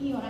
Señor,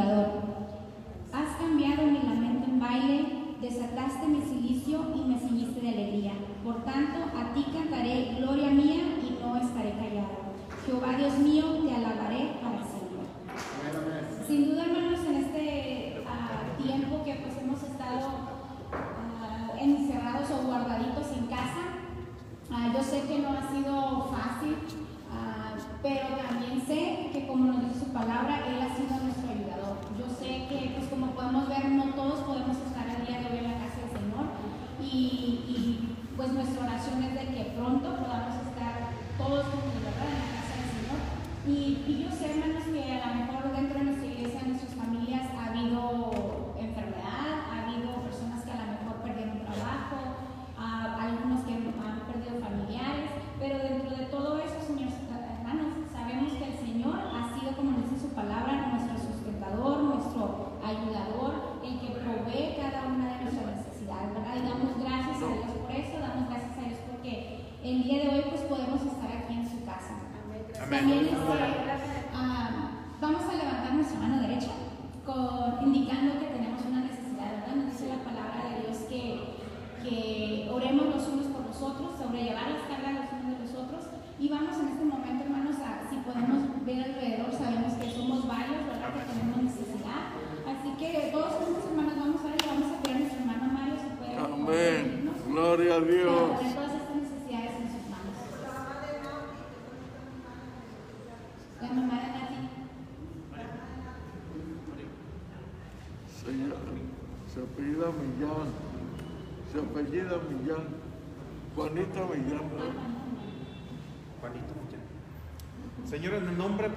Has cambiado mi lamento en baile, desataste mi silicio y me ceñiste de alegría. Por tanto, a ti cantaré gloria mía y no estaré callado. Jehová Dios mío,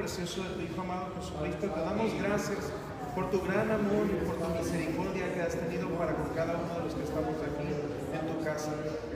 precioso de tu Hijo amado Jesucristo, te damos gracias por tu gran amor y por tu misericordia que has tenido para con cada uno de los que estamos aquí en tu casa.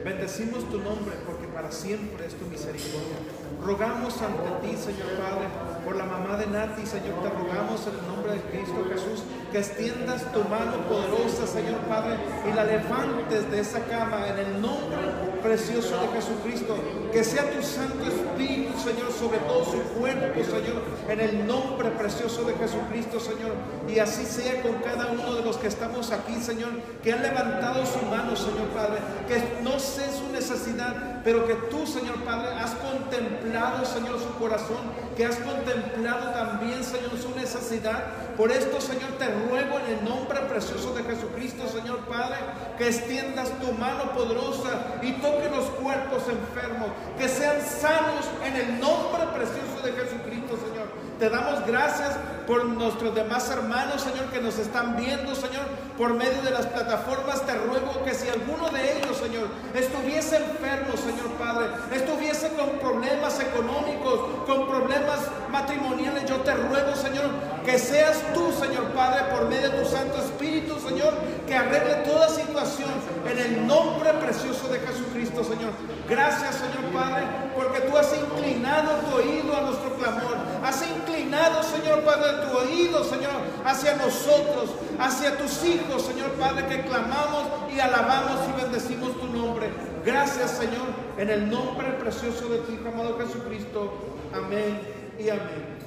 Bendecimos tu nombre porque para siempre es tu misericordia. Rogamos ante ti, Señor Padre, por la mamá de Nati, Señor, te rogamos en el nombre de Cristo Jesús que extiendas tu mano poderosa, Señor Padre, y la levantes de esa cama en el nombre precioso de Jesucristo. Que sea tu Santo Espíritu, Señor, sobre todo su cuerpo, Señor, en el nombre precioso de Jesucristo, Señor. Y así sea con cada uno de los que estamos aquí, Señor, que han levantado su mano, Señor Padre, que no sé su necesidad, pero que tú, Señor Padre, has contemplado, Señor, su corazón, que has contemplado también, Señor, su necesidad. Por esto, Señor, te ruego en el nombre precioso de Jesucristo, Señor Padre, que extiendas tu mano poderosa y toque los cuerpos enfermos, que sean sanos en el nombre precioso de Jesucristo, Señor. Te damos gracias por nuestros demás hermanos, Señor, que nos están viendo, Señor, por medio de las plataformas. Te ruego que si alguno de ellos, Señor, estuviese enfermo, Señor Padre, estuviese con problemas económicos, con problemas matrimoniales, yo te ruego, Señor, que seas tú, Señor Padre, por medio de tu Santo Espíritu, Señor, que arregle toda situación en el nombre precioso de Jesucristo, Señor. Gracias, Señor Padre, porque tú has inclinado tu oído a nuestro clamor. Has inclinado, Señor Padre, tu oído, Señor, hacia nosotros, hacia tus hijos, Señor Padre, que clamamos y alabamos y bendecimos tu nombre. Gracias, Señor, en el nombre precioso de tu Hijo amado Jesucristo. Amén y amén.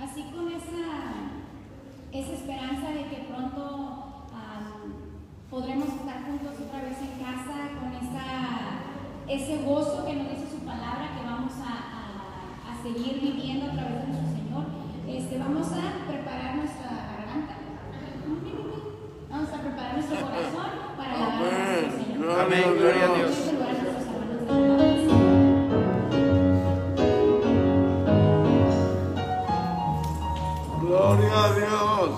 Así con esa, esa esperanza de que pronto podremos estar juntos otra vez en casa, con esa, ese gozo que nos dice su palabra, que vamos a, a seguir viviendo a través de nuestro Señor. Este, vamos a preparar nuestra garganta. Vamos a preparar nuestro corazón para la a nuestro Señor. Amén, gloria a Dios. Gloria a Dios.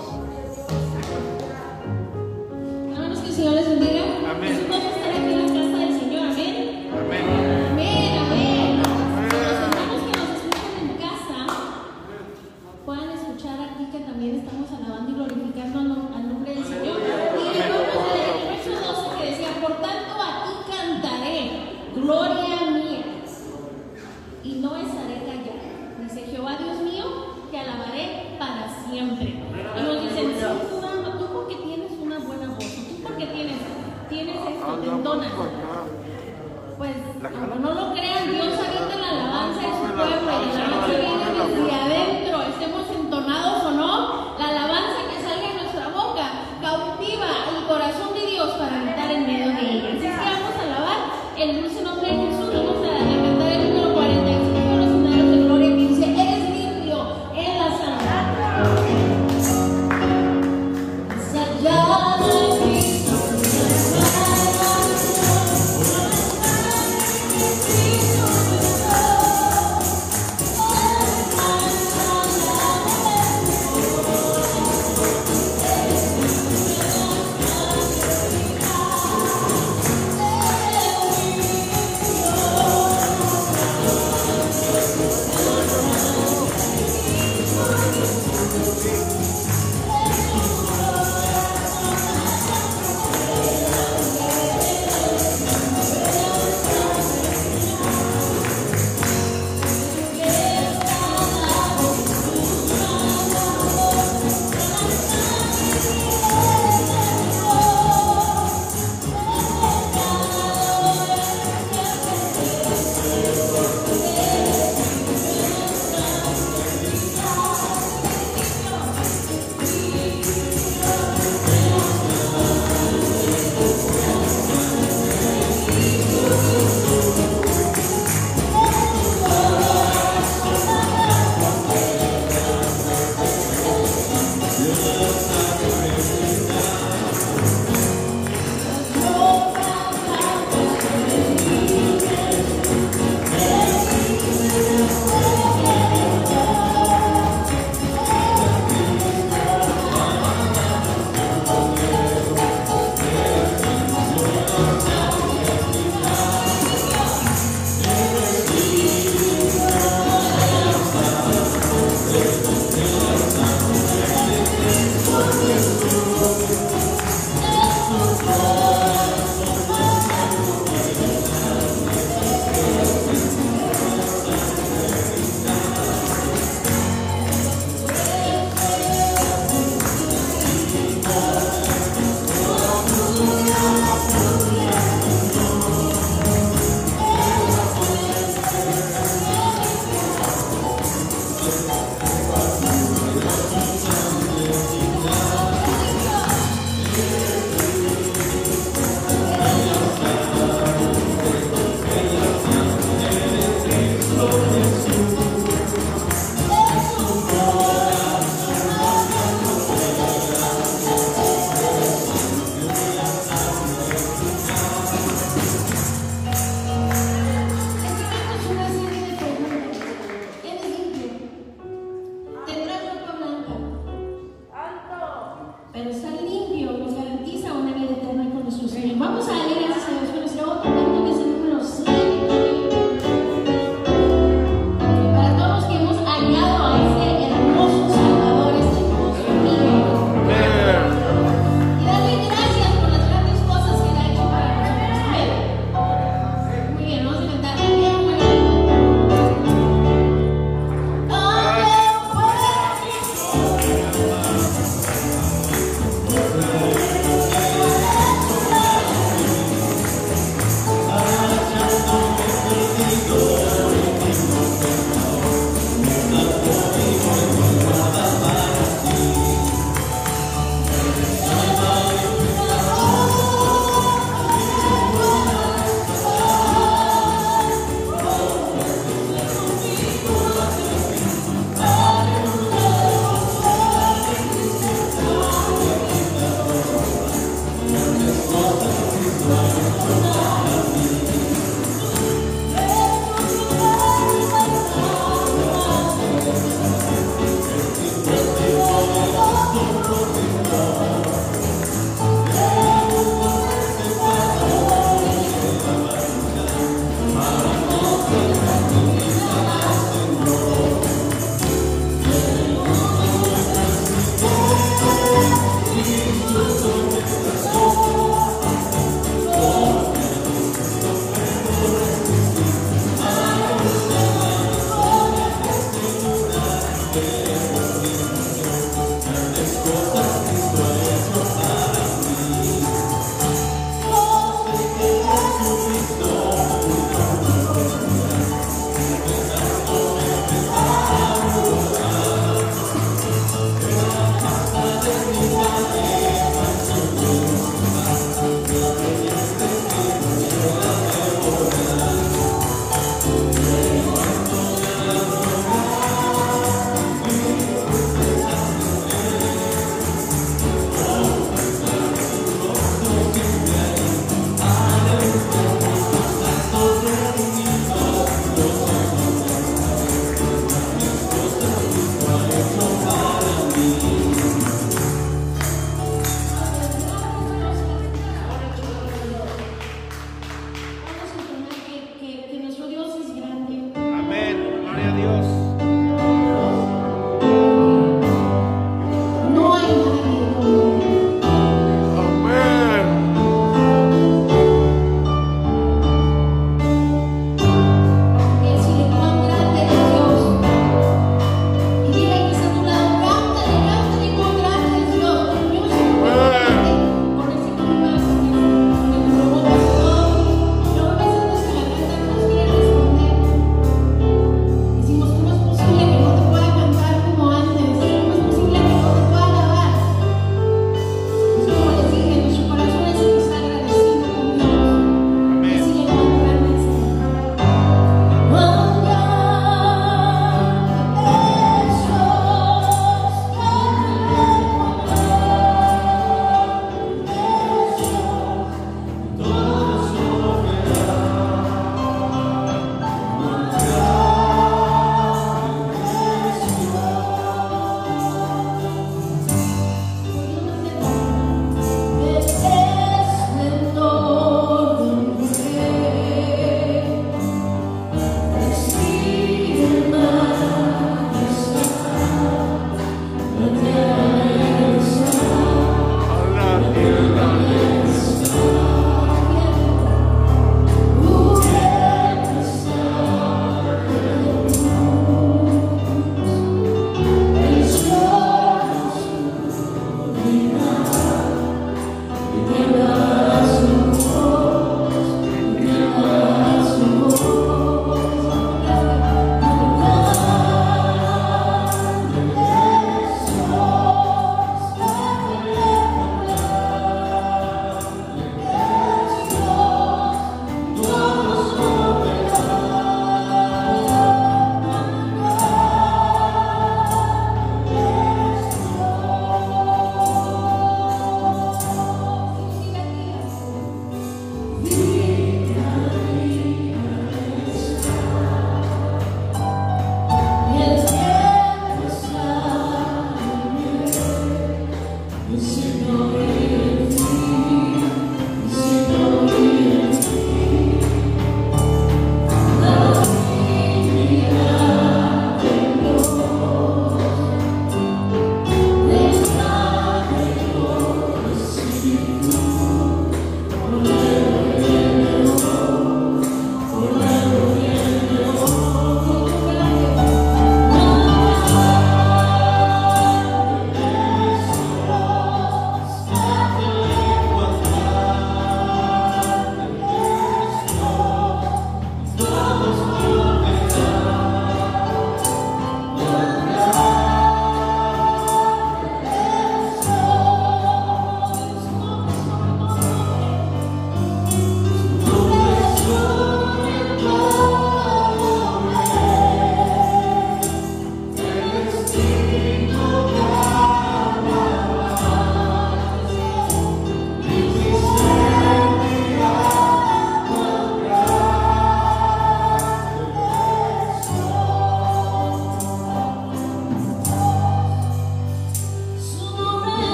Hermanos, que el Señor les bendiga. Amén. Gloria mía, y no estaré callado. Dice Jehová Dios mío, te alabaré para siempre.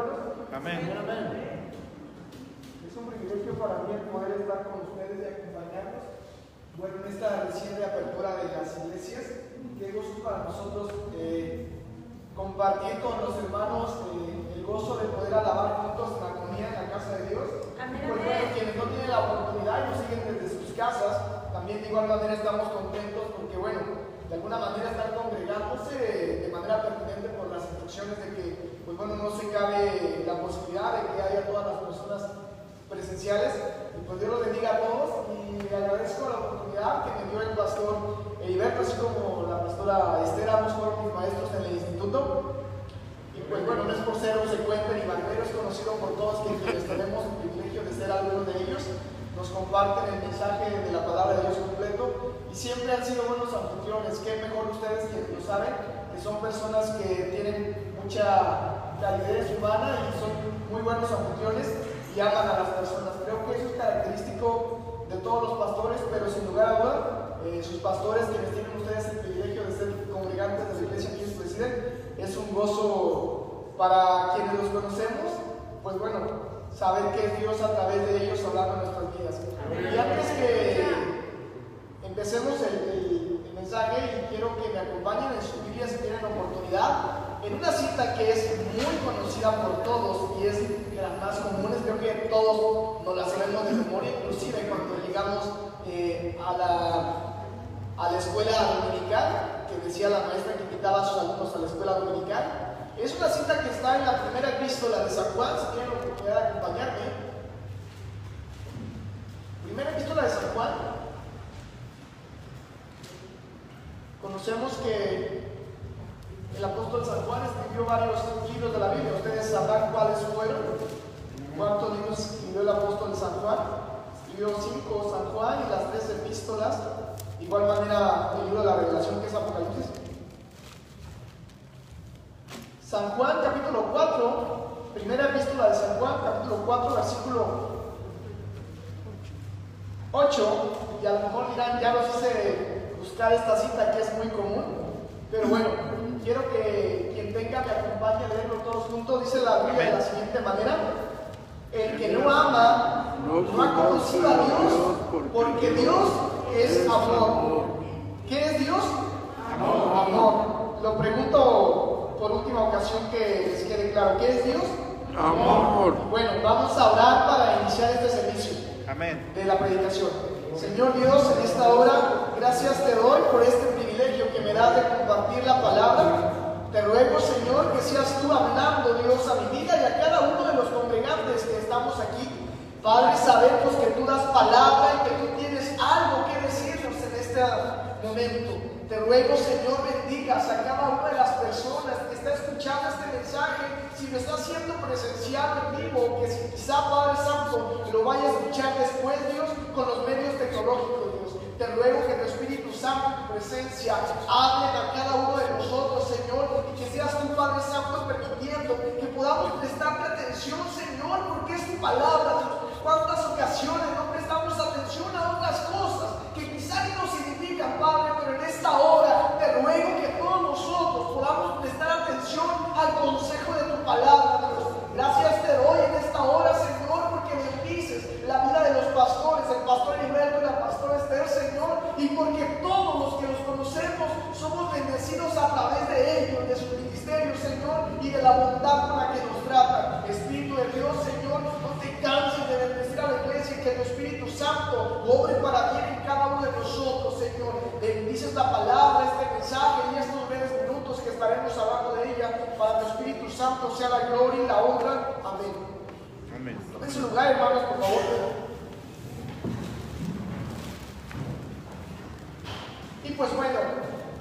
Hermanos. Amén. Es un privilegio para mí el poder estar con ustedes y acompañarnos. Bueno, en esta reciente apertura de las iglesias, qué gozo para nosotros eh, compartir con los hermanos eh, el gozo de poder alabar juntos en armonía en la casa de Dios. Pues bueno, quienes no tienen la oportunidad y nos siguen desde sus casas, también de igual manera estamos contentos porque, bueno, de alguna manera están congregándose de manera pertinente por las instrucciones de que, pues bueno, no se cabe la posibilidad de que haya todas las personas presenciales. Y pues Dios los bendiga a todos y le agradezco la oportunidad que me dio el pastor Heriberto, así como la pastora Esther, ambos fueron mis maestros en el instituto. Y pues bueno, no es por ser obsecuente ni barbero, es conocido por todos quienes tenemos el privilegio de ser algunos de ellos, nos comparten el mensaje de la palabra de Dios completo y siempre han sido buenos anfitriones. Qué mejor ustedes que lo saben, que son personas que tienen mucha calidez humana y son muy buenos anfitriones y aman a las personas. Creo que eso es característico de todos los pastores, pero sin lugar a duda, eh, sus pastores, quienes tienen ustedes el privilegio de ser congregantes de la iglesia que ellos presiden, es un gozo para quienes los conocemos, pues bueno, saber que es Dios a través de ellos hablando en nuestras vidas. Y antes que empecemos el, el- el mensaje, y quiero que me acompañen en su Biblia si tienen oportunidad, en una cita que es muy conocida por todos y es de las más comunes, creo que todos nos la sabemos de memoria, inclusive cuando llegamos eh, a, la, a la escuela dominical, que decía la maestra que invitaba a sus alumnos a la escuela dominical. Es una cita que está en la primera epístola de San Juan, si tienen la oportunidad de acompañarme. Primera epístola de San Juan. Conocemos que el apóstol San Juan escribió varios libros de la Biblia. Ustedes sabrán cuáles fueron. ¿Cuántos libros escribió el apóstol San Juan? Escribió cinco San Juan y las tres epístolas. De igual manera, el libro de la Revelación, que es Apocalipsis. San Juan, capítulo 4, Primera epístola de San Juan, capítulo 4, versículo 8, y a lo mejor dirán, ya los hice buscar esta cita que es muy común, pero bueno, quiero que quien tenga me acompañe a leerlo todos juntos. Dice la Biblia de la siguiente manera: El que no ama no ha conocido a Dios, porque Dios es amor. ¿Qué es Dios? Amor. Lo pregunto por última ocasión que les quede claro: ¿qué es Dios? Amor. Bueno, vamos a orar para iniciar este servicio Amén. de la predicación. Señor Dios, en esta hora, gracias te doy por este de compartir la palabra. Te ruego, Señor, que seas tú hablando, Dios, a mi vida y a cada uno de los congregantes que estamos aquí. Padre, sabemos que tú das palabra y que tú tienes algo que decirnos en este momento. Te ruego, Señor, bendigas a cada una de las personas que está escuchando este mensaje, si lo está haciendo presencial en vivo, que si quizá, Padre Santo, lo vaya a escuchar después, Dios, con los medios tecnológicos. Te ruego que tu Espíritu Santo, tu presencia, hablen a cada uno de nosotros, Señor, y que seas tu Padre Santo permitiendo que podamos prestarte atención, Señor, porque es tu palabra. ¿Cuántas ocasiones no prestamos atención a otras cosas que quizá ni nos significan, Padre, pero en esta hora te ruego que todos nosotros podamos prestar atención al consejo de tu palabra, Dios. Gracias te doy en esta hora, Señor, porque bendices la vida de los pastores, el pastor Heriberto y la pastora Esther, Señor, y porque todos los que los conocemos somos bendecidos a través de ellos, de su ministerio, Señor, y de la bondad con la que nos tratan. Espíritu de Dios, Señor, no te canses de bendecir a la iglesia y que tu Espíritu Santo obre para bien en cada uno de nosotros, Señor. Bendices la palabra, este mensaje y estos breves minutos que estaremos hablando de ella, para que tu Espíritu Santo sea la gloria y la honra. Amén. Amén. En su lugar, hermanos, por favor. Y pues bueno,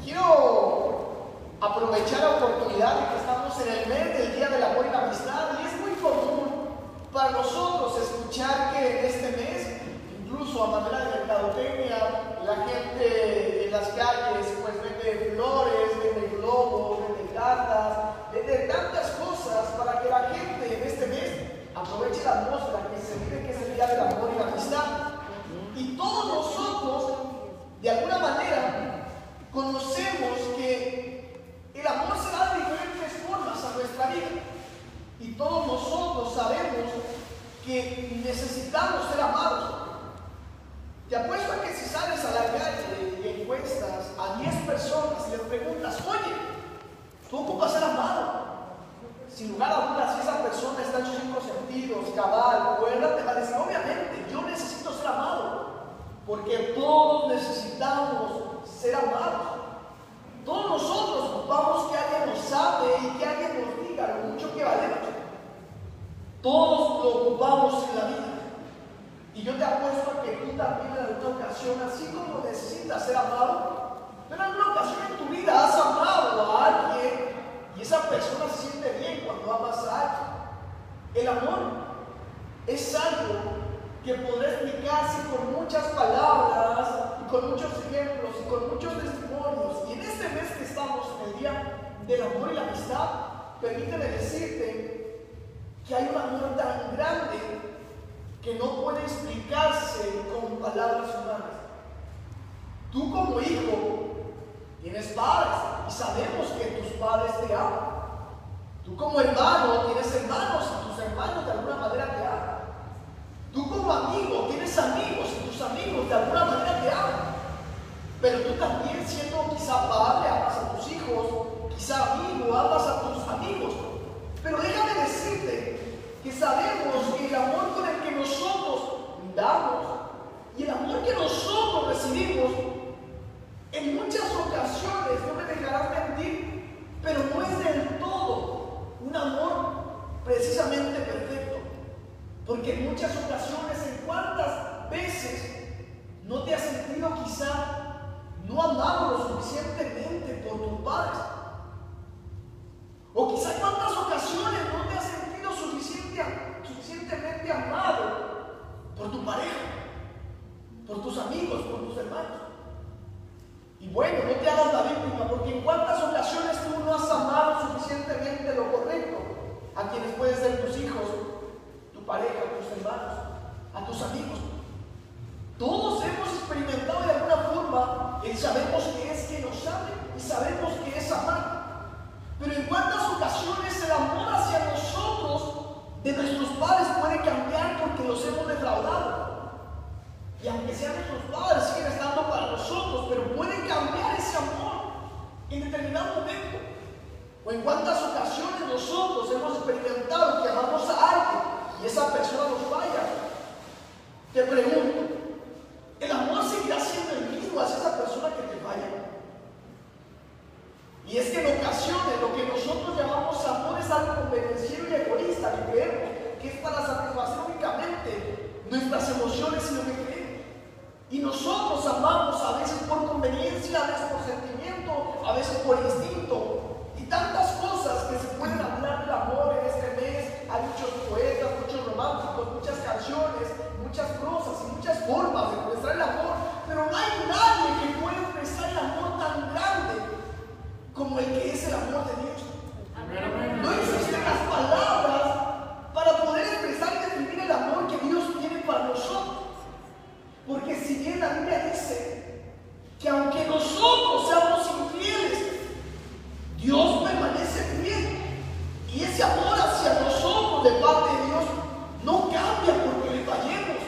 quiero aprovechar la oportunidad de que estamos en el mes del Día del Amor y la Amistad y es muy común para nosotros escuchar que en este mes, incluso a manera de mercadotecnia, padres. O quizás cuántas ocasiones no te has sentido suficiente, suficientemente amado por tu pareja, por tus amigos, por tus hermanos. Y bueno, no te hagas la víctima, porque en cuántas ocasiones tú no has amado suficientemente lo correcto a quienes pueden ser tus hijos, tu pareja, tus hermanos, a tus amigos. Todos hemos experimentado de alguna forma el sabemos que es que nos amen sabemos que es amar. Pero en cuántas ocasiones el amor hacia nosotros de nuestros padres puede cambiar porque los hemos defraudado. Y aunque sean nuestros padres, siguen estando para nosotros, pero puede cambiar ese amor en determinado momento. O en cuántas ocasiones nosotros hemos experimentado que amamos a alguien y esa persona nos falla. Te pregunto, ¿el amor seguirá siendo el mismo hacia esa persona que te falla? Y es que en ocasiones lo que nosotros llamamos amor es algo convenenciero y egoísta, que creemos que es para satisfacer únicamente nuestras emociones y lo que creemos. Y nosotros amamos a veces por conveniencia, a veces por sentimiento, a veces por instinto. Y tantas cosas que se pueden hablar del amor en este mes. Hay muchos poetas, muchos románticos, muchas canciones, muchas prosas y muchas formas de expresar el amor. Pero no hay nadie que pueda expresar el amor tan grande como el que es el amor de Dios. No existen las palabras para poder expresar y definir el amor que Dios tiene para nosotros. Porque si bien la Biblia dice que aunque nosotros seamos infieles, Dios permanece fiel. Y ese amor hacia nosotros de parte de Dios no cambia porque le fallemos.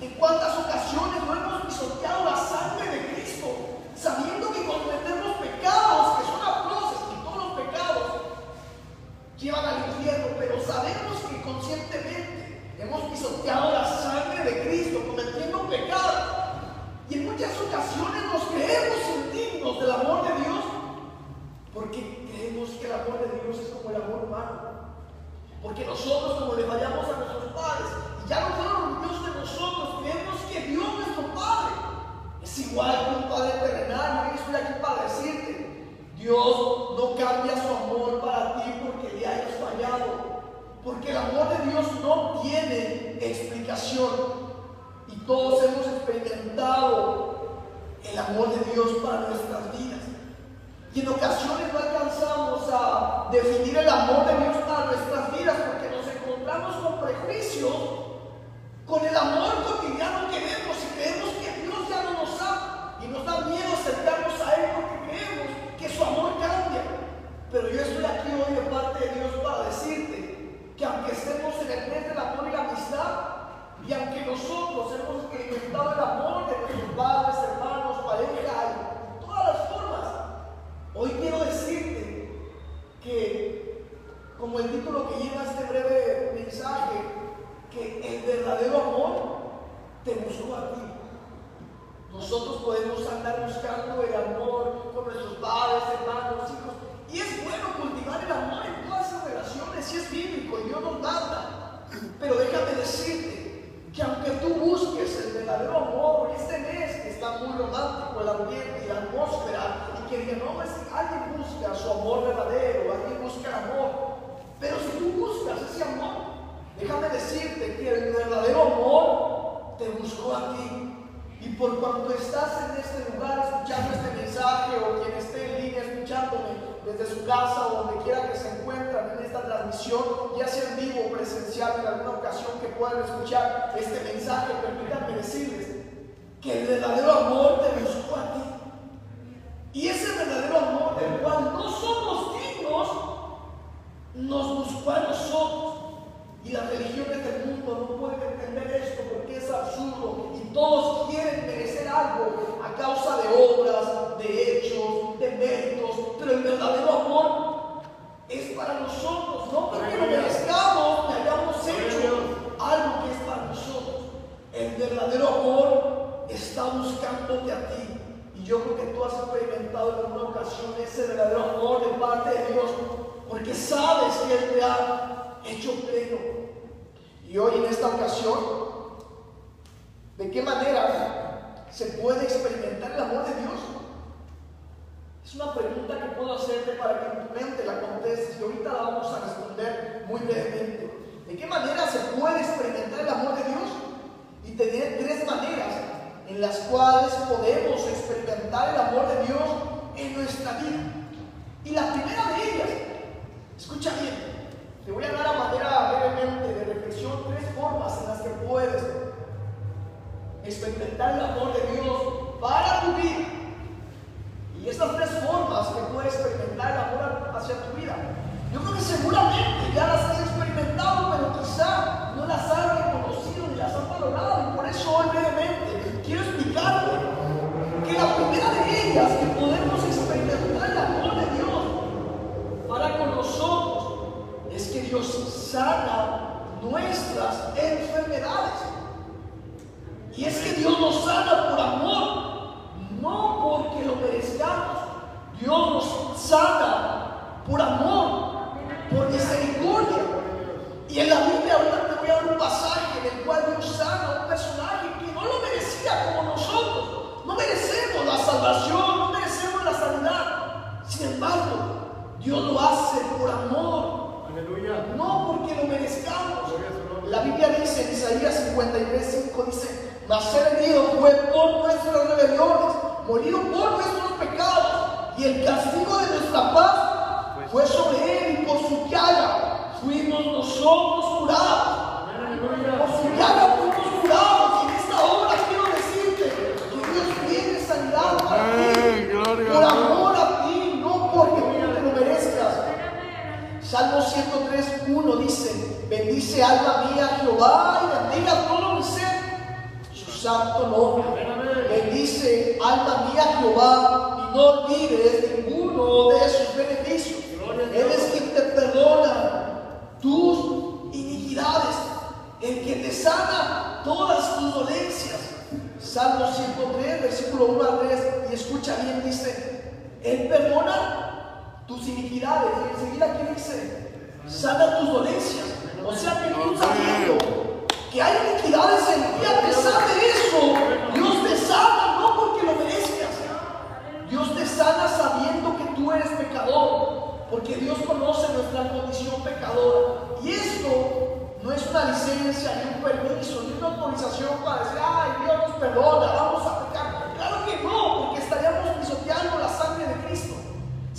En cuántas ocasiones no hemos pisoteado la sangre de Cristo, sabiendo que cometemos pecados que son atroces y todos los pecados llevan al infierno, pero sabemos que conscientemente hemos pisoteado la sangre de Cristo cometiendo pecado. Y en muchas ocasiones nos creemos indignos del amor de Dios porque creemos que el amor de Dios es como el amor humano. Porque nosotros como le fallamos a nuestros padres y ya no fueron Dios de nosotros, creemos que Dios nuestro Padre es igual que un Padre terrenal. Yo estoy aquí para decirte, Dios no cambia su amor para ti porque le hayas fallado. Porque el amor de Dios no tiene explicación. Y todos hemos experimentado el amor de Dios para nuestras vidas. Y en ocasiones no alcanzamos a definir el amor de Dios para nuestras vidas porque nos encontramos con prejuicios, con el amor cotidiano que vemos y creemos que Dios ya no nos ama y nos da miedo acercarnos a Él porque creemos que su amor cambia. Pero yo estoy aquí hoy de parte de Dios para decirte que aunque estemos en el mes del amor y la amistad, y aunque nosotros hemos experimentado el amor de nuestros padres, hermanos, pareja, y todas las formas, hoy quiero decirte que, como el título que lleva este breve mensaje, que el verdadero amor te buscó a ti. Nosotros podemos andar buscando el amor con nuestros padres, hermanos, hijos. Y es bueno cultivar el amor en todas esas relaciones, y es bíblico, y Dios nos manda. Pero déjame decirte que aunque tú busques el verdadero amor, este mes está muy romántico el ambiente y la atmósfera, y que diga, no, es que alguien busca su amor verdadero, alguien busca el amor. Pero si tú buscas ese amor, déjame decirte que el verdadero amor te buscó a ti. Y por cuanto estás en este lugar escuchando este mensaje o quien esté en línea escuchándome desde su casa o donde quiera que se encuentran en esta transmisión, ya sea en vivo o presencial en alguna ocasión que puedan escuchar este mensaje, permítanme decirles que el verdadero amor te buscó a ti. Y ese verdadero amor del cual no somos dignos, nos buscó a nosotros. Y las religiones del mundo no pueden entender esto porque es absurdo. Y todos quieren merecer algo a causa de obras, de hechos, de méritos. Pero el verdadero amor es para nosotros, no porque lo merezcamos, que hayamos hecho algo que es para nosotros. El verdadero amor está buscándote a ti. Y yo creo que tú has experimentado en alguna ocasión ese verdadero amor de parte de Dios, porque sabes que Él te ha hecho pleno. Y hoy en esta ocasión, ¿de qué manera se puede experimentar el amor de Dios? Es una pregunta que puedo hacerte para que en tu mente la contestes y ahorita la vamos a responder muy brevemente. ¿De qué manera se puede experimentar el amor de Dios? Y tener tres maneras en las cuales podemos experimentar el amor de Dios en nuestra vida. Y la primera de ellas, escucha bien, te voy a dar a manera brevemente de reflexión tres formas en las que puedes experimentar el amor de Dios para tu vida. Y estas tres formas que puedes experimentar el amor hacia tu vida, yo creo que seguramente ya las has experimentado, pero quizá no las has reconocido ni las has valorado. Y por eso hoy brevemente quiero explicarte que la primera de ellas que podemos experimentar el amor de Dios para con nosotros Dios sana nuestras enfermedades. Y es que Dios nos sana por amor, no porque lo merezcamos. Dios nos sana por amor, por misericordia. Y en la Biblia ahorita te voy a dar un pasaje en el cual Dios sana a un personaje que no lo merecía como nosotros. No merecemos la salvación, no merecemos la sanidad. Sin embargo, Dios lo hace por amor, no porque lo merezcamos. La Biblia dice en Isaías 53, 5 dice, mas ser herido fue por nuestras rebeliones, morido por nuestros pecados, y el castigo de nuestra paz fue sobre él, y por su llaga fuimos nosotros curados. Por su llaga fuimos curados, y en esta hora quiero decirte que Dios tiene sanidad para ti, por amor a ti, no porque tú te lo merezcas. Salmo 103, 1 dice, bendice alma mía Jehová y bendiga todo mi ser, su santo nombre. Bendice alma mía Jehová y no olvides ninguno de sus beneficios. Él es quien te perdona tus iniquidades, el que te sana todas tus dolencias. Salmo 103, versículo 1 al 3, y escucha bien, dice, Él perdona tus iniquidades. Y enseguida aquí dice, sana tus dolencias. O sea que tú sabiendo que hay iniquidades en ti, a pesar de eso, Dios te sana, no porque lo merezcas. Dios te sana sabiendo que tú eres pecador, porque Dios conoce nuestra condición pecadora. Y esto no es una licencia, ni un permiso, ni una autorización para decir, ay, Dios nos perdona, vamos a pecar. Claro que no, porque estaríamos pisoteando la sangre de Cristo.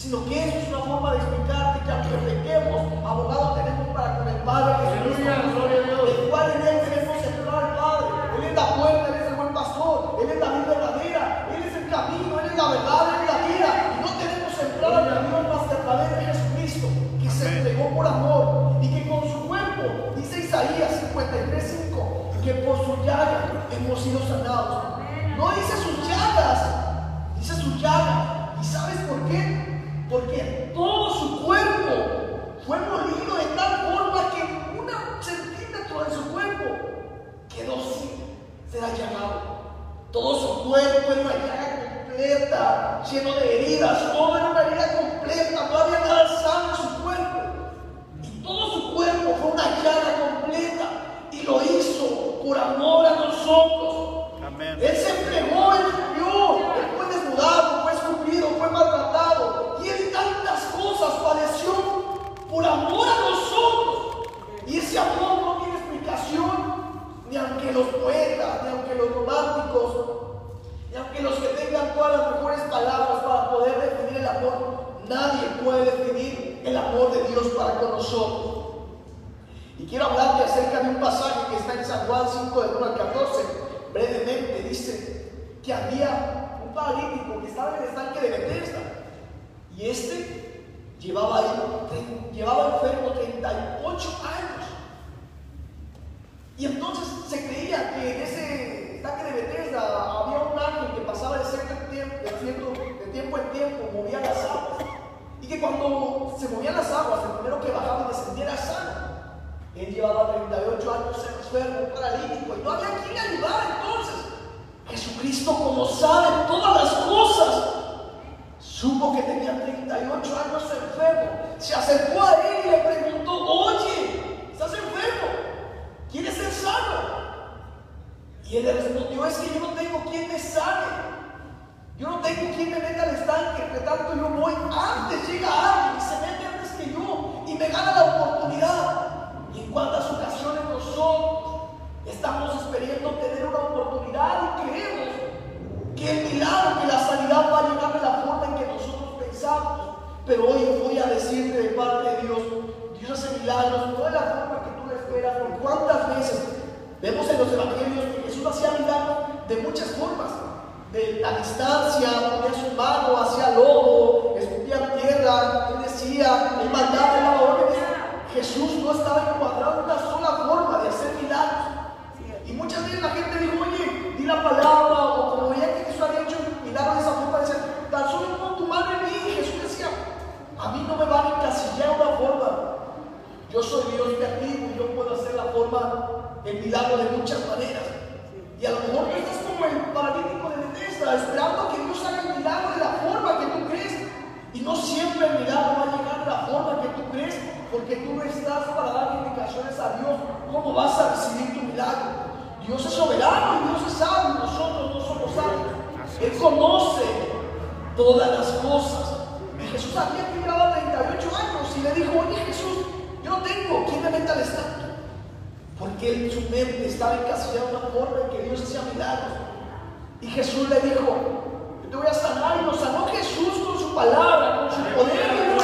Sino que eso es una forma de explicarte que aunque pequemos, abogado tenemos para con el Padre Jesucristo, el cual en Él tenemos entrar al Padre. Él es la puerta, Él es el buen pastor, Él es la vida verdadera, Él es el camino, Él es la verdad, Él es la vida. Y no tenemos entrada al Dios más que a través de Jesucristo, que se entregó por amor y que con su cuerpo, dice Isaías 53:5, que por su llaga hemos sido sanados. No dice sus llagas, dice su llaga. ¿Y sabes por qué? Porque todo su cuerpo fue molido de tal forma que un centímetro de su cuerpo quedó sin ser allanado. Todo su cuerpo era una llaga completa, lleno de heridas, todo era una herida completa, no había nada sano en su cuerpo. Y todo su cuerpo fue una llaga completa y lo hizo por amor a nosotros. Él se entregó, él murió, por amor a nosotros. Y ese amor no tiene explicación, ni aunque los poetas, ni aunque los románticos, ni aunque los que tengan todas las mejores palabras para poder definir el amor, nadie puede definir el amor de Dios para con nosotros. Y quiero hablarte acerca de un pasaje que está en San Juan 5, del 1 al 14. Brevemente dice que había un paralítico que estaba en el estanque de Bethesda. Y este llevaba llevaba enfermo 38 años. Y entonces se creía que en ese estanque de Bethesda había un ángel que pasaba de cierto tiempo, de cierto- de tiempo en tiempo, movía las aguas. Y que cuando se movían las aguas, el primero que bajaba y descendía era sano. Él llevaba 38 años enfermo, paralítico, y no había quien le ayudara entonces. Jesucristo, como sabe todas las cosas, supo que tenía 38 años enfermo. Se acercó a él y le preguntó, oye, ¿estás enfermo? ¿Quieres ser sano? Y él le respondió, es que yo no tengo quien me sane. Yo no tengo quien me meta al estanque, entre tanto yo voy. Antes llega alguien y se mete antes que yo y me gana la oportunidad. Y en cuántas ocasiones nosotros estamos esperando tener una oportunidad y creemos que el milagro, que la sanidad va a llegar de la Pero hoy voy a decirte de parte de Dios, Dios hace milagros, no de la forma que tú lo esperas. Porque cuántas veces vemos en los evangelios que Jesús hacía milagros de muchas formas. De la distancia, ponía su mano, hacía lodo, escupía tierra, él decía, él mandaba, daba órdenes. Jesús no estaba encuadrado en una sola forma de hacer milagros. Y muchas veces la gente dijo, oye, di la palabra, o como veía que Jesús había hecho milagros de esa forma, decían, tan solo pon tu mano en mí. Y Jesús decía, a mí no me van a encasillar una forma. Yo soy Dios creativo y yo puedo hacer la forma, el milagro de muchas maneras. Y a lo mejor tú estás como el paralítico de Bethesda, esperando que Dios haga el milagro de la forma que tú crees. Y no siempre el milagro va a llegar de la forma que tú crees, porque tú estás para dar indicaciones a Dios cómo vas a recibir tu milagro. Dios es soberano y Dios es sabio, nosotros no somos sabios. Él conoce todas las cosas. Jesús que llevaba 38 años y le dijo, oye Jesús, yo no tengo quien me meta al estatua. Porque él su mente estaba encasillado de una forma en que Dios hacía milagros. Y Jesús le dijo, yo te voy a sanar. Y lo sanó Jesús con su palabra, con su poder. Y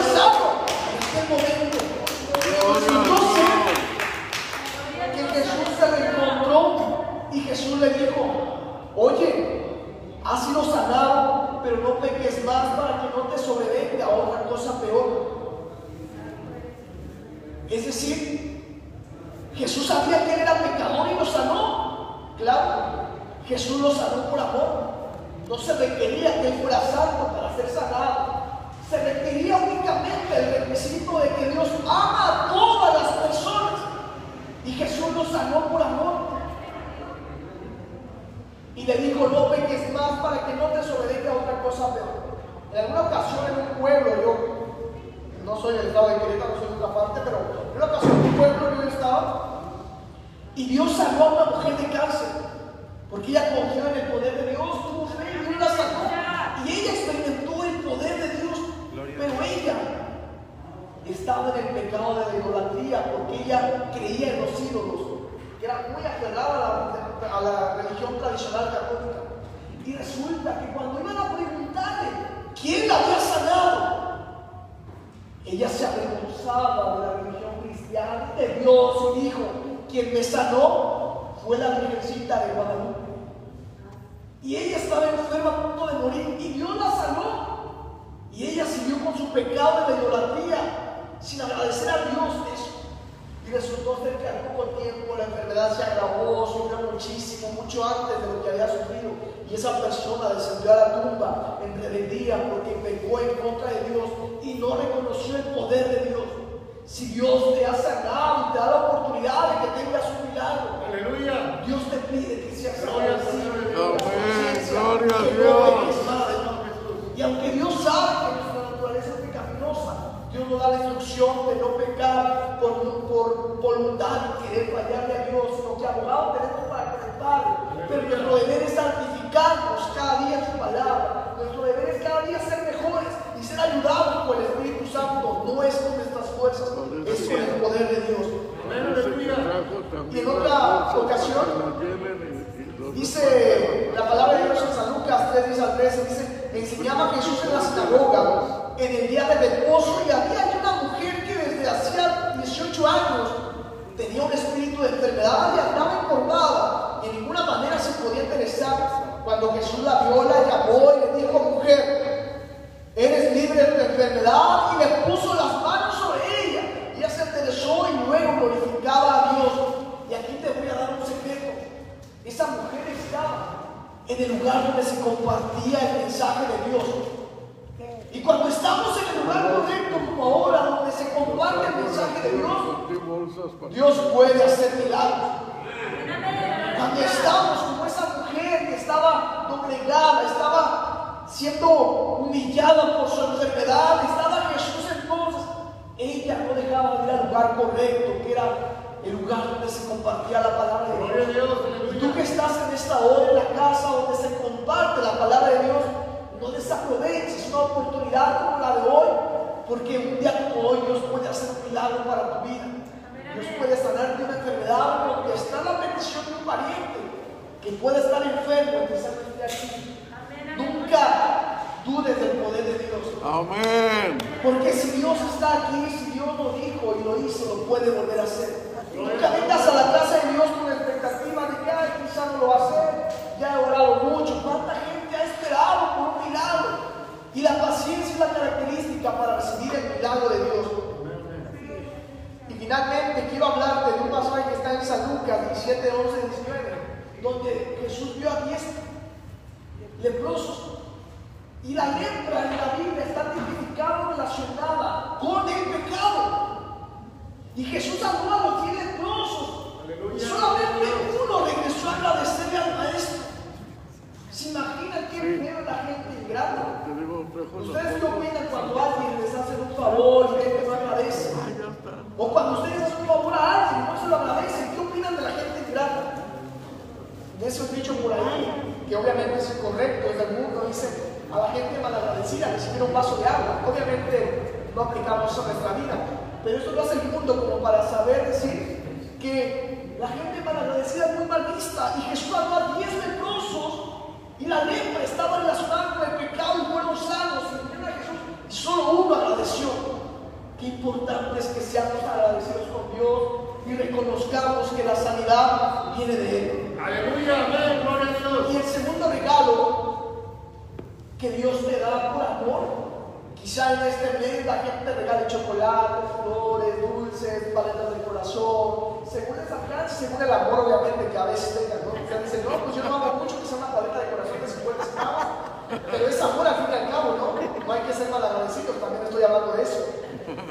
de reposo y había una mujer que desde hacía 18 años tenía un espíritu de enfermedad y andaba engordada y en ninguna manera se podía interesar. Cuando Jesús la vio, la llamó y le dijo, mujer, eres libre de tu enfermedad y le puso las manos sobre ella. Y ella se interesó y luego glorificaba a Dios. Y aquí te voy a dar un secreto. Esa mujer estaba en el lugar donde se compartía el mensaje de Dios. Y cuando estamos en el lugar correcto, como ahora, donde se comparte el mensaje de Dios, Dios puede hacer milagros. Cuando estamos como esa mujer que estaba doblegada, estaba siendo humillada por su enfermedad, estaba Jesús entonces, ella no dejaba de ir al lugar correcto, que era el lugar donde se compartía la palabra de Dios. Y tú que estás en esta hora en la casa donde se comparte la palabra de Dios, no desaproveches una oportunidad como la de hoy, porque un día como hoy Dios puede hacer un milagro para tu vida. Dios puede sanarte de una enfermedad, porque está la petición de un pariente que puede estar enfermo y que esté aquí. Nunca dudes del poder de Dios. Amén. Porque si Dios está aquí, si Dios lo dijo y lo hizo, lo puede volver a hacer. Nunca vengas a la casa de Dios con la expectativa de que, ay, quizá no lo va a hacer, ya he orado y la paciencia es la característica para recibir el milagro de Dios. Y finalmente quiero hablarte de un pasaje que está en San Lucas 17, 11, 19, donde Jesús vio a 10 leprosos. Y la lepra en la Biblia está tipificada relacionada con el pecado. Y Jesús sanó a los 10 leprosos. Y solamente uno regresó a agradecerle al Maestro. ¿Se imaginan qué feo la gente ingrata? ¿Ustedes qué opinan cuando alguien les hace un favor y que no agradece? O cuando ustedes hacen un favor a alguien y no se lo agradecen, ¿qué opinan de la gente ingrata? De eso dicho por ahí, que obviamente es incorrecto, es del mundo, dice a la gente malagradecida, recibir un vaso de agua. Obviamente no aplicamos eso a nuestra vida, pero esto lo hace el mundo como para saber decir que la gente malagradecida es muy mal vista y Jesús habló a 10 leprosos y la lepra estaba relacionada con el pecado y fueron sanos y a Jesús y solo uno agradeció. Qué importante es que seamos agradecidos con Dios y reconozcamos que la sanidad viene de Él. Aleluya, amén, gloria a Dios. Y el segundo regalo que Dios te da por amor. Quizá en este mes la gente te regale chocolate, flores, dulces, paletas del corazón, según el alcance, según el amor obviamente que a veces tengan, ¿no? Porque dicen, no, pues yo no amo mucho que sea una paleta de corazón de 50 centavos, pero es amor al fin y al cabo, ¿no? No hay que ser malagradecidos, también estoy hablando de eso.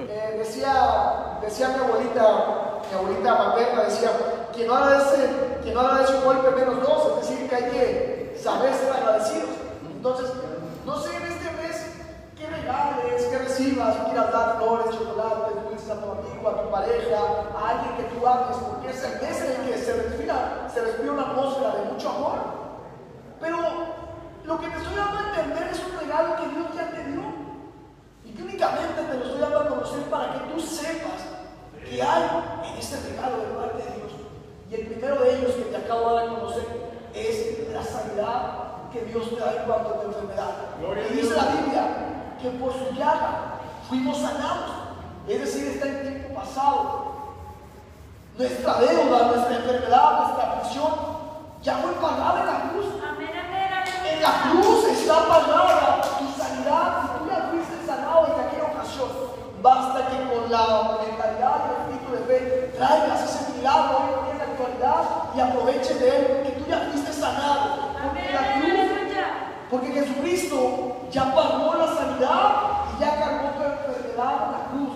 Eh, decía, decía mi abuelita, mi abuelita materna, decía, quien no agradece, quien no agradece un golpe menos dos, es decir, que hay que saber ser agradecidos. Entonces, no sé qué recibas, quieras dar flores, chocolates, dulces a tu amigo, a tu pareja, a alguien que tú ames, porque es el mes en el que se respira, se respira una atmósfera de mucho amor. Pero lo que te estoy dando a entender es un regalo que Dios ya te dio. Y que únicamente te lo estoy dando a conocer para que tú sepas que hay en este regalo de parte de Dios. Y el primero de ellos que te acabo de dar a conocer es la sanidad que Dios te da en cuanto a tu enfermedad. Y dice la Biblia que por su llaga fuimos sanados. Es decir, está en tiempo pasado. Nuestra deuda, nuestra enfermedad, nuestra aflicción ya fue pagada en la cruz. En la cruz está pagada tu sanidad. Si tú ya fuiste sanado en aquella ocasión, basta que con la mentalidad y el espíritu de fe traigas ese milagro en la actualidad y aproveches de él, porque tú ya fuiste sanado. Porque la cruz porque Jesucristo ya pagó la sanidad y ya cargó tu enfermedad en la cruz.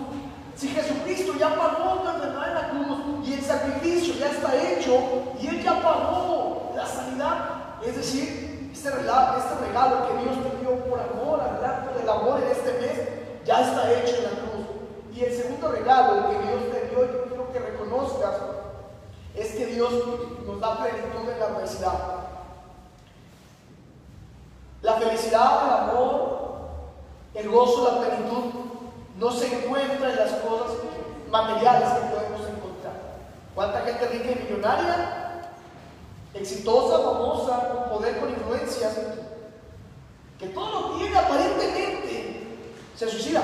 Si Jesucristo ya pagó tu enfermedad en la cruz y el sacrificio ya está hecho y Él ya pagó la sanidad, es decir, este regalo, este regalo que Dios te dio por amor, al acto del amor en este mes, ya está hecho en la cruz. Y el segundo regalo que Dios te dio, yo quiero que reconozcas, es que Dios nos da plenitud en la adversidad. La felicidad, el amor, el gozo, la plenitud no se encuentra en las cosas materiales que podemos encontrar. ¿Cuánta gente rica y millonaria, exitosa, famosa, con poder, con influencias, que todo lo tiene aparentemente, se suicida?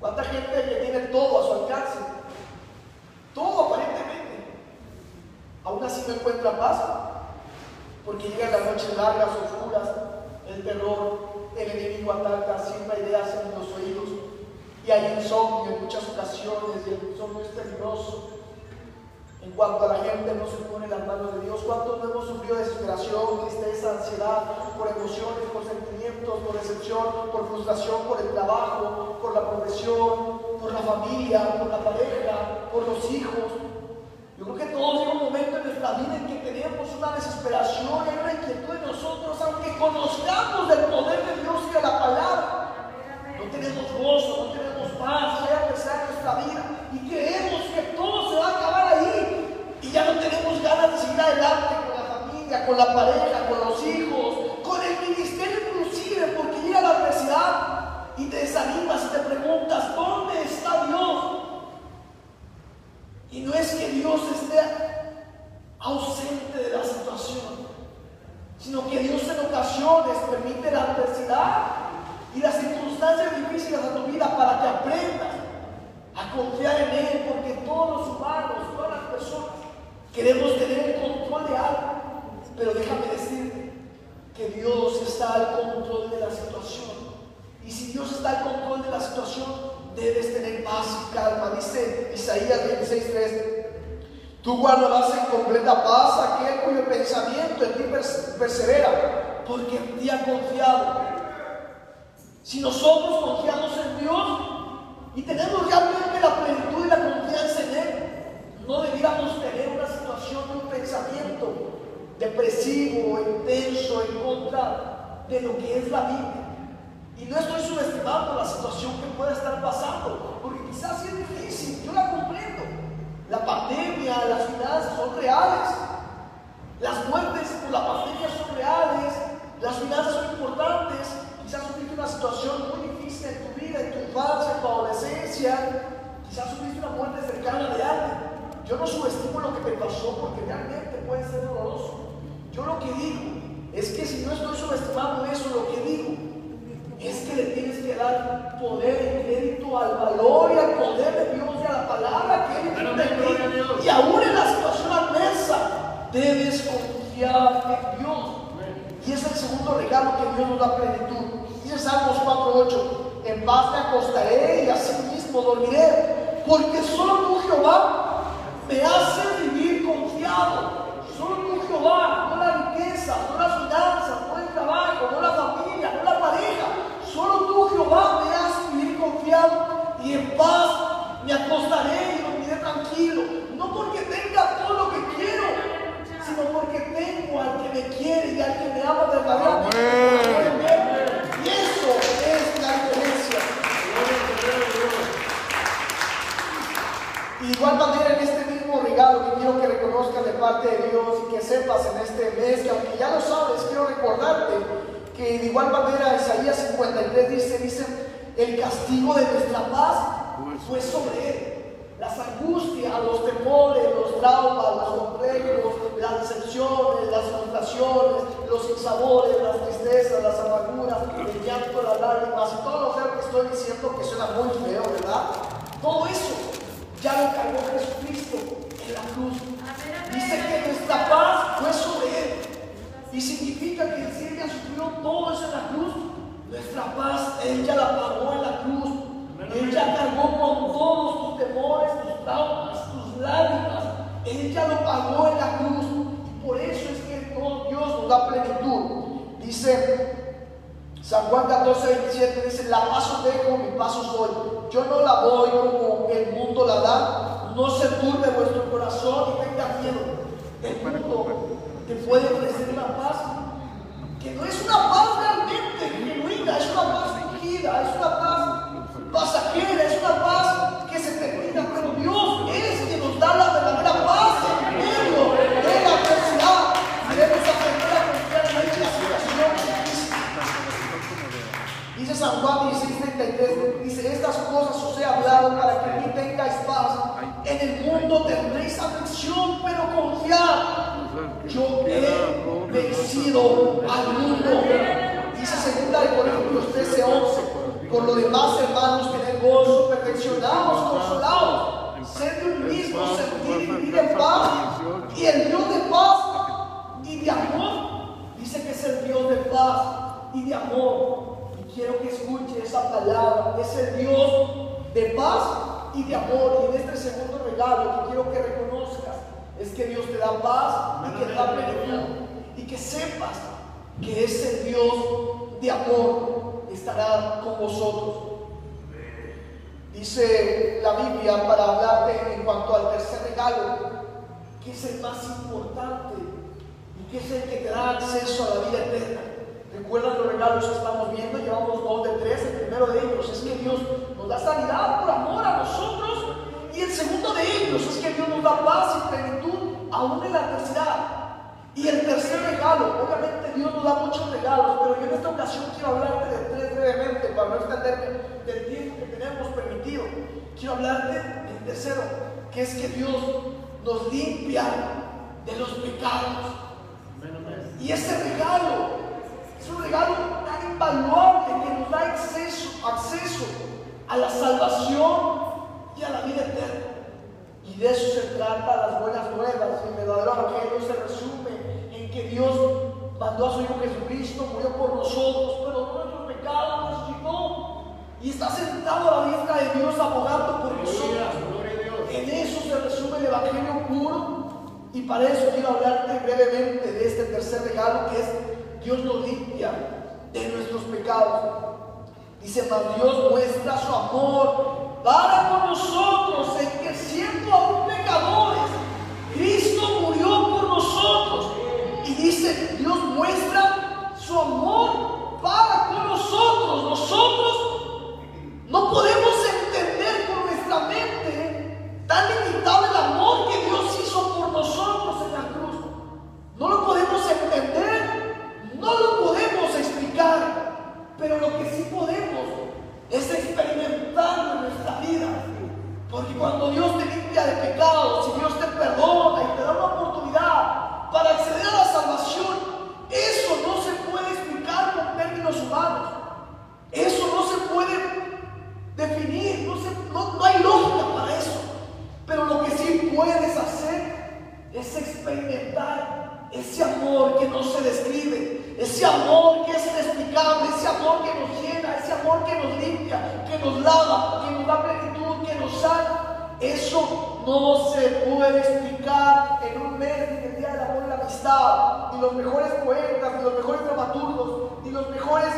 ¿Cuánta gente que tiene todo a su alcance? Todo aparentemente. Aún así no encuentra paz. Porque llegan las noches largas, oscuras, el terror, el enemigo ataca, siembra ideas en los oídos. Y hay insomnio en muchas ocasiones, y el insomnio es peligroso. En cuanto a la gente no se pone las manos de Dios, ¿cuántos no hemos sufrido desesperación, tristeza, ansiedad, por emociones, por sentimientos, por decepción, por frustración, por el trabajo, por la profesión, por la familia, por la pareja, por los hijos? Creo que todos llega un momento en nuestra vida en que tenemos una desesperación y una inquietud en nosotros, aunque conozcamos del poder de Dios y de la palabra. No tenemos gozo, no tenemos paz, sea que sea en nuestra vida y creemos que todo se va a acabar ahí y ya no tenemos ganas de seguir adelante con la familia, con la pareja, con los hijos, con el ministerio inclusive, porque llega la adversidad y te desanimas y te preguntas, ¿dónde está Dios? Y no es que Dios esté ausente de la situación, sino que Dios en ocasiones permite la adversidad y las circunstancias difíciles de tu vida para que aprendas a confiar en Él, porque todos los humanos, todas las personas, queremos tener el control de algo. Pero déjame decirte que Dios está al control de la situación. Y si Dios está al control de la situación, debes tener paz y calma. Dice Isaías 26:3. Tú guardarás en completa paz aquel cuyo pensamiento en ti pers- persevera, porque en ti ha confiado. Si nosotros confiamos en Dios y tenemos realmente la plenitud y la confianza en Él, no debiéramos tener una situación un pensamiento depresivo, intenso, en contra de lo que es la Biblia. Y no estoy subestimando la situación que pueda estar pasando, porque quizás sí es difícil, yo la comprendo. La pandemia, las finanzas son reales. Las muertes por la pandemia son reales. Las finanzas son importantes. Quizás sufriste una situación muy difícil en tu vida, en tu infancia, en tu adolescencia. Quizás sufriste una muerte cercana de alguien. Yo no subestimo lo que te pasó porque realmente puede ser doloroso. Yo lo que digo es que si no estoy subestimando eso, lo que digo es que le tienes que dar poder y crédito al valor y al poder de Dios y a la palabra que Él tiene ti. Dios. Y aún en la situación adversa, debes confiar en Dios. Y es el segundo regalo que Dios nos da plenitud. Dice Salmos 4:8, en paz me acostaré y así mismo dormiré, porque solo tú, Jehová, me hace vivir confiado. Solo tú, Jehová, no la riqueza, no las finanzas, no el trabajo, no la familia, no la pareja. Solo tú, Jehová, me hace y en paz me acostaré y dormiré tranquilo. No porque tenga todo lo que quiero, sino porque tengo al que me quiere y al que me ama verdaderamente. Y eso es la diferencia. Y de igual manera en este mismo regalo que quiero que reconozcas de parte de Dios y que sepas en este mes, que aunque ya lo sabes, quiero recordarte que de igual manera Isaías 53 dice, dice, el castigo de nuestra paz fue sobre él. Las angustias, los temores, los traumas, los complejos, las decepciones, las frustraciones, los insabores, las tristezas, las amarguras, el llanto, las lágrimas y todo lo feo que estoy diciendo que suena muy feo, ¿verdad? Todo eso ya lo cargó Jesucristo en la cruz. Dice que nuestra paz fue sobre Él. Y significa que si Él ya sufrió todo eso en la cruz, nuestra paz Él ya la pagó en la cruz. Él ya cargó con todos tus temores, tus traumas, tus lágrimas. Él ya lo pagó en la cruz. Y por eso es que Dios nos da plenitud. Dice San Juan 14, 27 dice, la paz os dejo, mi paso soy. Yo no la doy como el mundo la da. No se turbe vuestro corazón y tenga miedo. El mundo te puede ofrecer una paz que no es una paz realmente genuina, es una paz es una paz pasajera, es una paz que se termina, pero Dios es quien nos da la verdadera paz en medio de la adversidad. Debemos aprender a confiar en la situación. Dice San Juan 16:33, dice, estas cosas os he hablado para que mí tengáis paz. En el mundo tendréis aflicción, pero confiad. Yo he vencido al mundo. Dice segunda de Corintios 13:11. Por lo demás, hermanos, tened gozo, perfeccionados, consolados, sed de un mismo sentir y vivir en paz. Y el Dios de paz y de amor, dice que es el Dios de paz y de amor. Y quiero que escuche esa palabra. Es el Dios de paz y de amor. Y en este segundo regalo que quiero que reconozcas es que Dios te da paz y que te da plenitud. Y que sepas que ese Dios de amor estará con vosotros. Dice la Biblia para hablarte en cuanto al tercer regalo, que es el más importante y que es el que te da acceso a la vida eterna. ¿Recuerdan los regalos que estamos viendo? Llevamos dos de tres. El primero de ellos es que Dios nos da sanidad por amor a nosotros. Y el segundo de ellos es que Dios nos da paz y plenitud aún en la adversidad. Y el tercer regalo, obviamente Dios nos da muchos regalos, pero yo en esta ocasión quiero hablarte de tres brevemente para no extenderme del tiempo que tenemos permitido. Quiero hablarte del tercero, que es que Dios nos limpia de los pecados. Y ese regalo es un regalo tan invaluable que nos da acceso, acceso a la salvación y a la vida eterna. Y de eso se trata las buenas nuevas. El verdadero evangelio se resume que Dios mandó a su Hijo Jesucristo, murió por nosotros, perdonó nuestros pecados, nos resucitó y está sentado a la diestra de Dios abogando por nosotros. En eso se resume el evangelio puro Y para eso quiero hablarte brevemente de este tercer regalo que es Dios nos limpia de nuestros pecados. Dice, mas Dios muestra su amor para con nosotros en que siendo aún pecadores, Cristo murió por nosotros. Y Dios muestra su amor para con nosotros. Nosotros no podemos entender con nuestra mente tan limitado el amor que Dios hizo por nosotros en la cruz. No lo podemos entender, no lo podemos explicar, pero lo que sí podemos es experimentarlo en nuestra vida. Porque cuando Dios te limpia de pecados, si Dios te perdona y te da una oportunidad para acceder a la salvación, eso no se puede explicar con términos humanos. Eso no se puede definir, no, se- no- no hay lógica para eso. Pero lo que sí puedes hacer es experimentar ese amor que no se describe, ese amor que es inexplicable, ese amor que nos llena, ese amor que nos limpia, que nos lava, que nos da plenitud, que nos sana. Eso no se puede explicar en un mes ni en el Día del Amor y la Amistad, ni los mejores poetas, ni los mejores dramaturgos, ni los mejores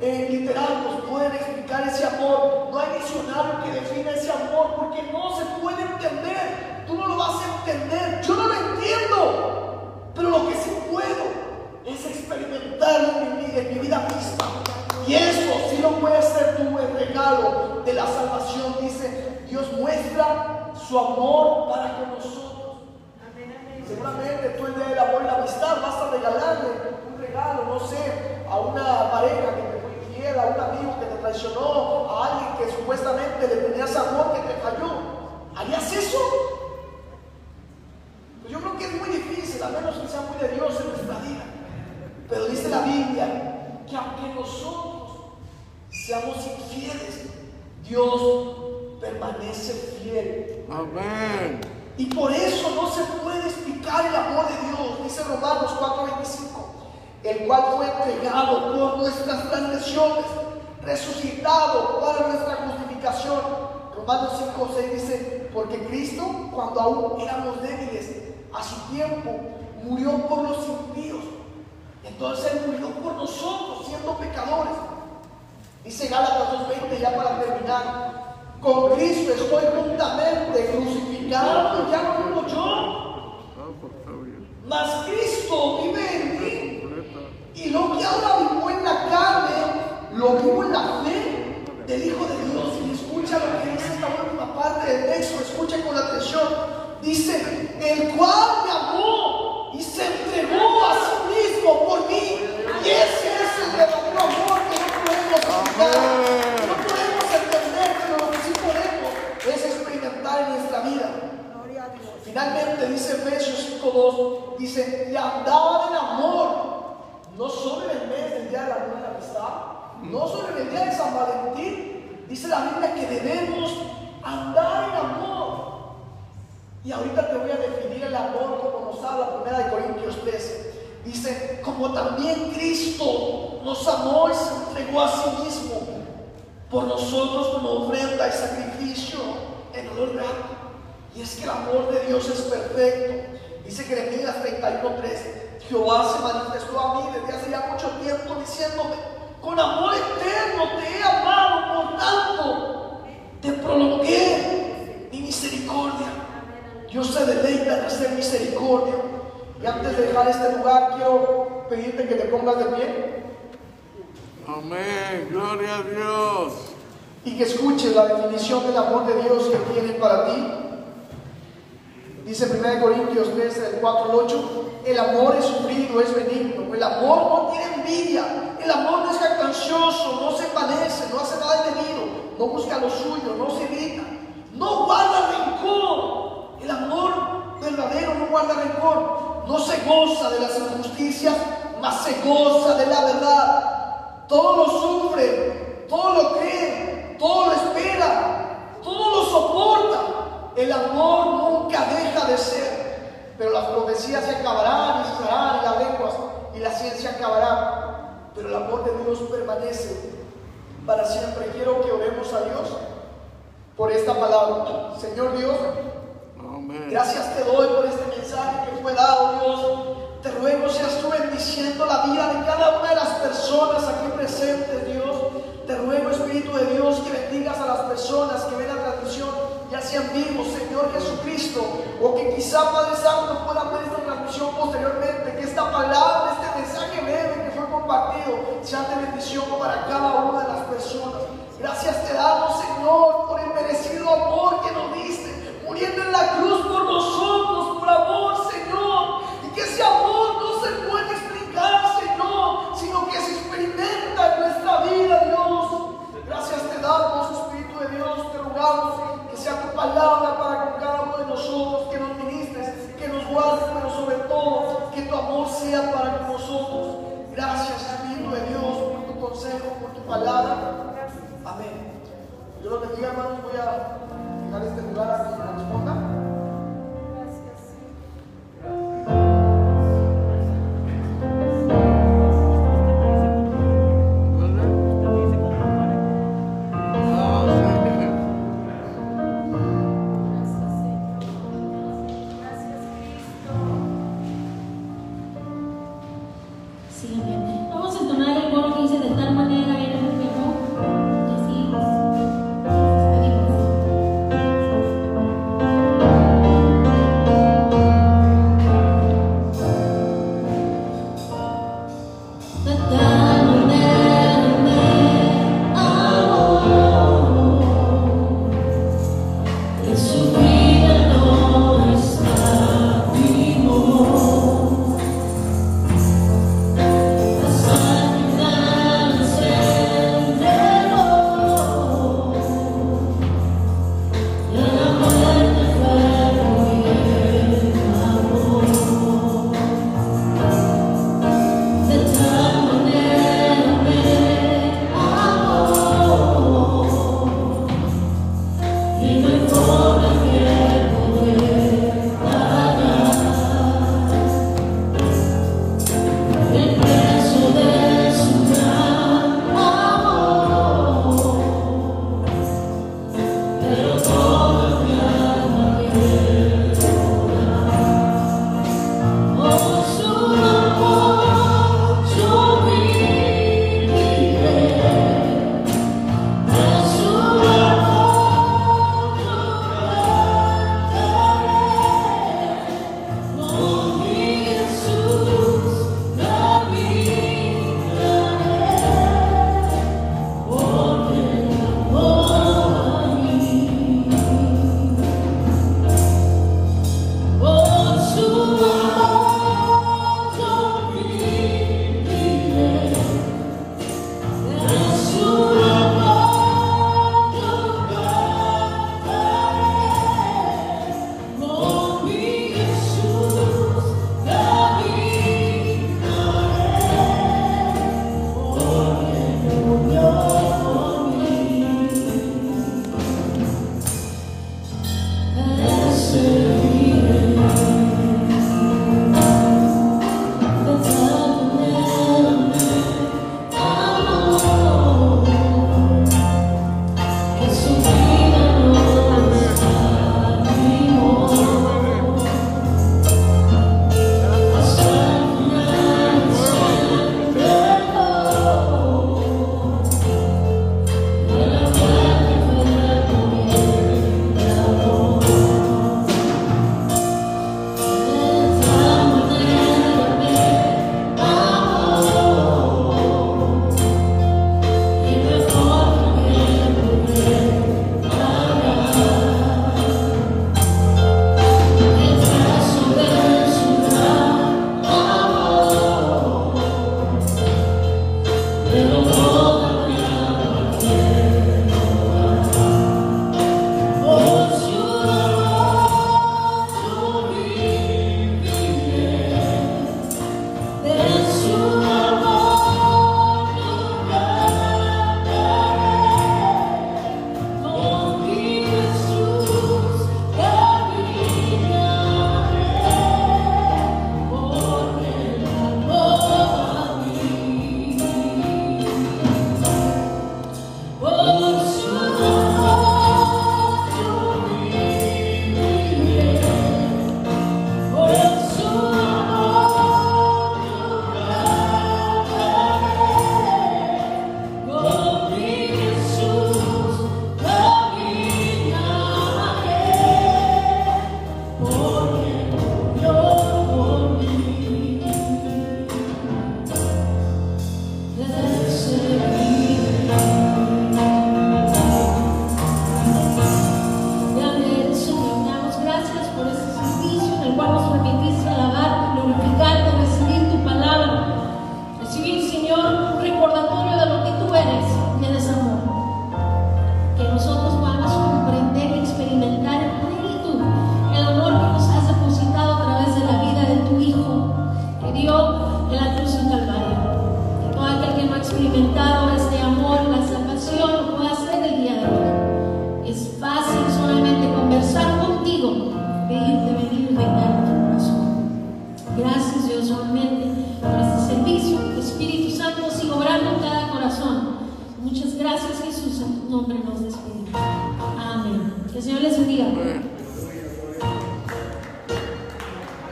eh, literatos pueden explicar ese amor. No hay diccionario que defina ese amor porque no se puede entender. Tú no lo vas a entender. Yo no lo entiendo. Pero lo que sí puedo es experimentarlo en mi, en mi vida misma. Y eso sí lo puedes ser el regalo de la salvación. Dice, Dios muestra su amor para con nosotros. Seguramente tú el día del amor y la amistad vas a regalarle un regalo, no sé, a una pareja que te fue infiel, a un amigo que te traicionó, a alguien que supuestamente le tenías amor que te falló. ¿Harías eso? Pues yo creo que es muy difícil, a menos que sea muy de Dios en nuestra vida. Pero dice la Biblia que aunque nosotros seamos infieles, Dios permanece fiel. Amén. Y por eso no se puede explicar el amor de Dios, dice Romanos 4:25, el cual fue entregado por nuestras transgresiones, resucitado para nuestra justificación. Romanos 5:6 dice, porque Cristo, cuando aún éramos débiles, a su tiempo murió por los impíos. Entonces Él murió por nosotros, siendo pecadores. Dice Gálatas 2.20 ya para terminar. Con Cristo estoy juntamente crucificado, ya no vivo yo, mas Cristo vive en mí. Y lo que ahora vivo en la carne, lo vivo en la fe del Hijo de Dios. Y escucha lo que dice esta última parte del texto, escucha con atención. Dice, el cual me amó y se entregó a sí mismo por mí. Y ese es el verdadero amor que no podemos explicar, no podemos entender, pero lo que sí podemos es experimentar en nuestra vida. Finalmente dice Efesios 5.2, dice, y andad en amor, no solo en el mes del día de la y la amistad, no solo en el día de San Valentín, dice la Biblia que debemos andar en amor. Y ahorita te voy a definir el amor como nos habla 1 de Corintios 13. Dice, como también Cristo nos amó y se entregó a sí mismo por nosotros como ofrenda y sacrificio en olor grato. Y es que el amor de Dios es perfecto. Dice Jeremías 31:13, Jehová se manifestó a mí desde hace ya mucho tiempo diciéndome, con amor eterno te he amado, por tanto te prolongué mi misericordia. Dios se deleita en hacer misericordia. Y antes de dejar este lugar, quiero pedirte que te pongas de pie Amén. Gloria a Dios. y que escuches la definición del amor de Dios que tiene para ti. Dice 1 Corintios 13, del 4 al 8, el amor es sufrido, es benigno, el amor no tiene envidia, el amor no es jactancioso, no se envanece, no hace nada indebido, no busca lo suyo, no se irrita, no guarda rencor. El amor verdadero no guarda rencor, no se goza de las injusticias, mas se goza de la verdad. Todo lo sufre, todo lo cree, todo lo espera, todo lo soporta. El amor nunca deja de ser. Pero las profecías se acabarán y cesarán, y las lenguas y la ciencia acabarán. Pero el amor de Dios permanece para siempre. Quiero que oremos a Dios por esta palabra. Señor Dios, Amén. gracias te doy por este mensaje. mensaje que fue dado, Dios. Te ruego seas tú bendiciendo la vida de cada una de las personas aquí presentes, Dios. Te ruego, Espíritu de Dios, que bendigas a las personas que ven la transmisión, ya sean vivos, Señor Jesucristo, o que quizá, Padre Santo, puedan ver esta transmisión posteriormente, que esta palabra, este mensaje breve que fue compartido, sea de bendición para cada una de las personas. Gracias te damos, Señor, por el merecido amor que nos diste, muriendo en la cruz por nosotros, por amor, Señor. Y que ese amor no se puede explicar, Señor, sino que se experimenta en nuestra vida, Dios. Gracias te damos, Espíritu de Dios, te rogamos tu palabra para con cada uno de nosotros, que nos ministres, que nos guardes, pero sobre todo que tu amor sea para con nosotros. Gracias, Espíritu de Dios, por tu consejo, por tu palabra. Amén. Dios los bendiga, hermanos. Voy a dejar este lugar a que me responda.